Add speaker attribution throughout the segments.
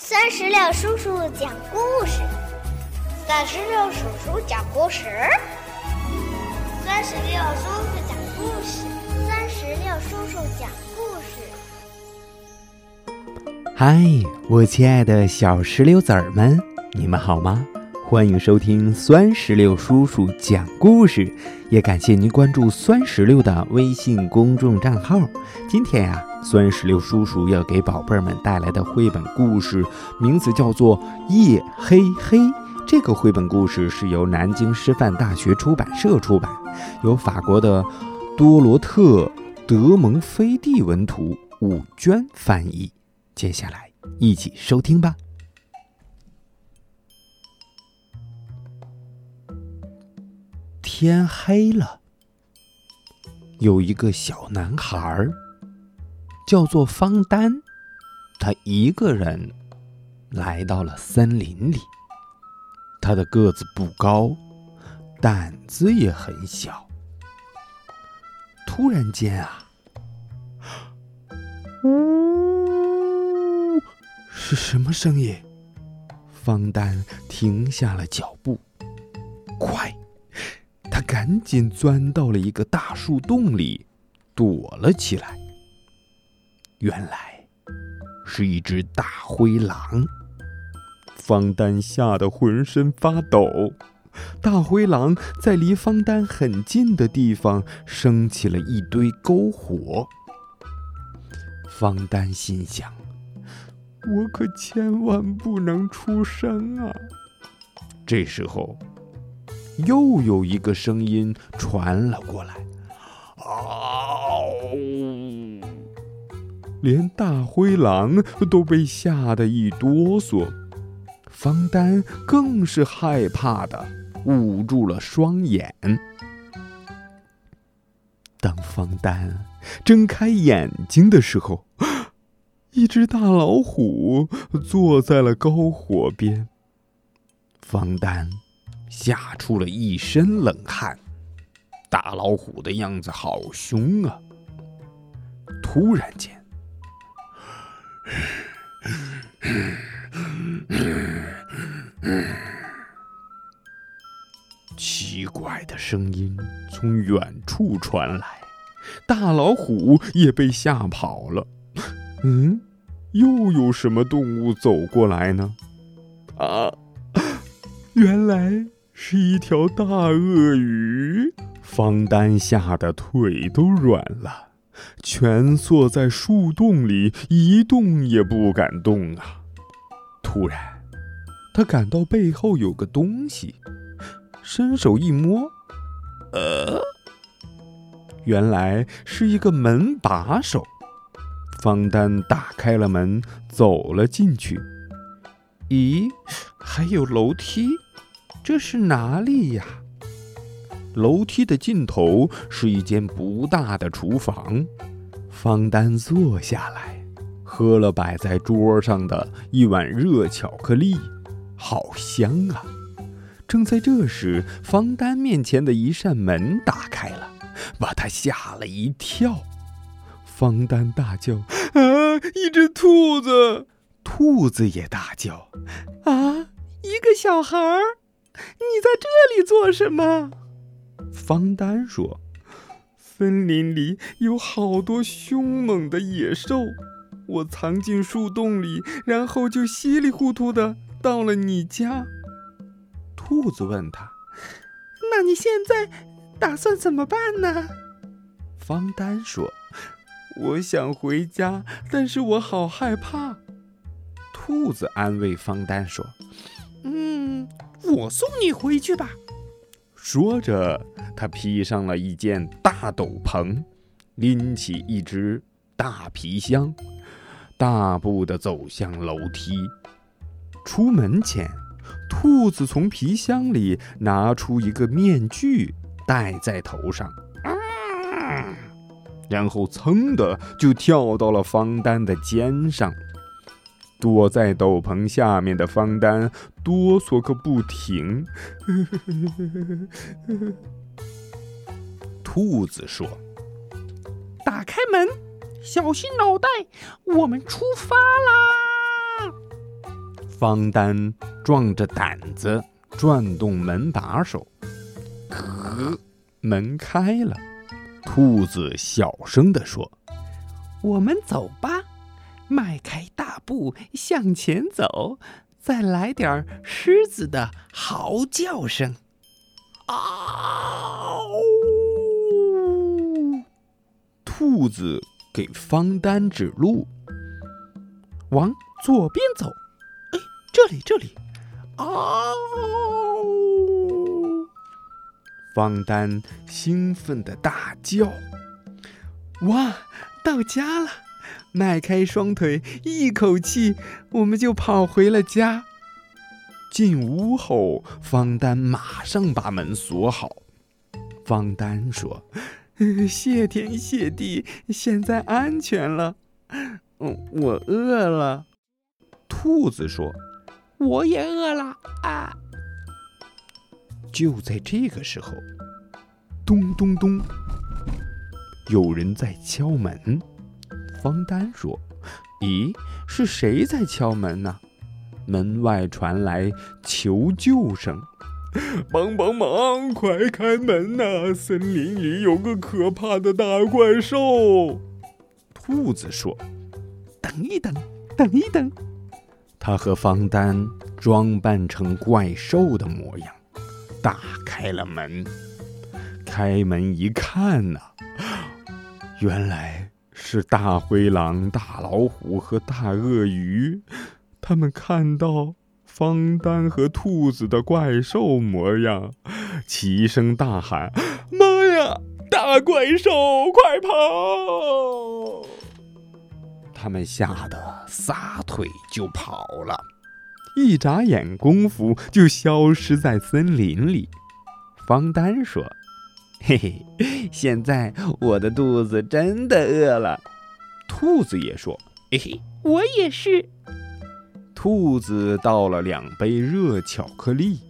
Speaker 1: 酸石榴叔叔讲故事，
Speaker 2: 三十六叔叔讲故事，
Speaker 1: 三十六叔叔讲故事，三十六叔叔讲故
Speaker 3: 事。嗨，我亲爱的小石榴籽儿们，你们好吗？欢迎收听酸石榴叔叔讲故事，也感谢您关注酸石榴的微信公众账号。今天呀，酸石榴叔叔要给宝贝儿们带来的绘本故事名字叫做《夜黑黑》。这个绘本故事是由南京师范大学出版社出版，由法国的多罗特·德蒙菲蒂文图，武娟翻译。接下来一起收听吧。天黑了，有一个小男孩儿，叫做方丹，他一个人来到了森林里。他的个子不高，胆子也很小。突然间啊，呜，是什么声音？方丹停下了脚步，快！赶紧钻到了一个大树洞里，躲了起来。原来是一只大灰狼。方丹吓得浑身发抖。大灰狼在离方丹很近的地方升起了一堆篝火。方丹心想：“我可千万不能出声啊！”这时候。又有一个声音传了过来，嗷！连大灰狼都被吓得一哆嗦，方丹更是害怕的捂住了双眼。当方丹睁开眼睛的时候，一只大老虎坐在了篝火边。方丹。吓出了一身冷汗，大老虎的样子好凶啊！突然间，奇怪的声音从远处传来，大老虎也被吓跑了。嗯，又有什么动物走过来呢？啊，原来……是一条大鳄鱼，方丹吓得腿都软了，蜷缩在树洞里一动也不敢动啊。突然，他感到背后有个东西，伸手一摸，呃，原来是一个门把手。方丹打开了门，走了进去。咦，还有楼梯。这是哪里呀？楼梯的尽头是一间不大的厨房。方丹坐下来，喝了摆在桌上的一碗热巧克力，好香啊！正在这时，方丹面前的一扇门打开了，把他吓了一跳。方丹大叫：“啊！一只兔子！”兔子也大叫：“啊！一个小孩儿！” 你在这里做什么？方丹说：“森林里有好多凶猛的野兽，我藏进树洞里，然后就稀里糊涂的到了你家。”兔子问他：“那你现在打算怎么办呢？”方丹说：“我想回家，但是我好害怕。”兔子安慰方丹说：“。”我送你回去吧。说着，他披上了一件大斗篷，拎起一只大皮箱，大步的走向楼梯。出门前，兔子从皮箱里拿出一个面具，戴在头上，然后噌的就跳到了方丹的肩上。躲在斗篷下面的方丹哆嗦个不停。兔子说：“打开门，小心脑袋，我们出发啦！”方丹壮着胆子转动门把手，可门开了。兔子小声地说：“
Speaker 4: 我们走吧，迈开步向前走，再来点狮子的嚎叫声。”
Speaker 3: 嗷！兔子给方丹指路，往左边走。
Speaker 4: 哎，这里，这里！
Speaker 3: 嗷！方丹兴奋的大叫：“
Speaker 4: 哇，到家了！”迈开双腿，一口气，我们就跑回了家。
Speaker 3: 进屋后，方丹马上把门锁好。方丹说：“
Speaker 4: 谢天谢地，现在安全了。嗯，我饿了。”
Speaker 3: 兔子说：“
Speaker 4: 我也饿了啊。”
Speaker 3: 就在这个时候，咚咚咚，有人在敲门。方丹说：“咦，是谁在敲门呢？”门外传来求救声：“
Speaker 5: 帮帮忙，快开门呐！森林里有个可怕的大怪兽。”
Speaker 3: 兔子说：“
Speaker 4: 等一等，等一等。”
Speaker 3: 他和方丹装扮成怪兽的模样，打开了门。开门一看呐，原来是大灰狼、大老虎和大鳄鱼。他们看到方丹和兔子的怪兽模样，齐声大喊：“
Speaker 5: 妈呀！大怪兽，快跑！”
Speaker 3: 他们吓得撒腿就跑了，一眨眼功夫就消失在森林里。方丹说：“
Speaker 4: 嘿嘿，现在我的肚子真的饿了。”
Speaker 3: 兔子也说：“
Speaker 4: 嘿嘿，我也是。”
Speaker 3: 兔子倒了两杯热巧克力，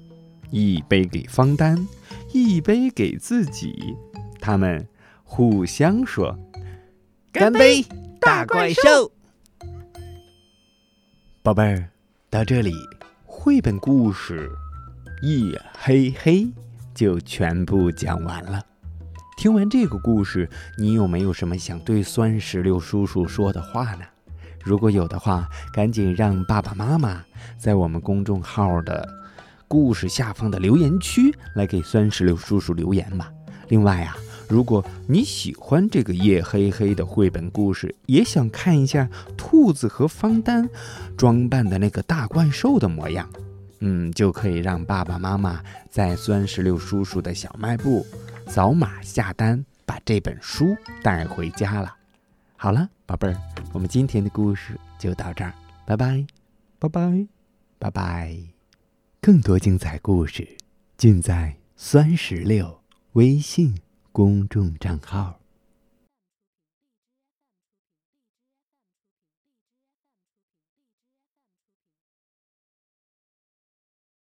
Speaker 3: 一杯给方丹，一杯给自己。他们互相说：“
Speaker 4: 干杯，大怪兽！”
Speaker 3: 宝贝儿，到这里，绘本故事《夜黑黑》就全部讲完了。听完这个故事，你有没有什么想对酸石榴叔叔说的话呢？如果有的话，赶紧让爸爸妈妈在我们公众号的故事下方的留言区来给酸石榴叔叔留言吧。另外啊，如果你喜欢这个夜黑黑的绘本故事，也想看一下兔子和方丹装扮的那个大怪兽的模样，嗯，就可以让爸爸妈妈在酸石榴叔叔的小卖部扫码下单，把这本书带回家了。好了，宝贝儿，我们今天的故事就到这儿，拜拜，拜拜，拜拜。更多精彩故事尽在酸石榴微信公众账号。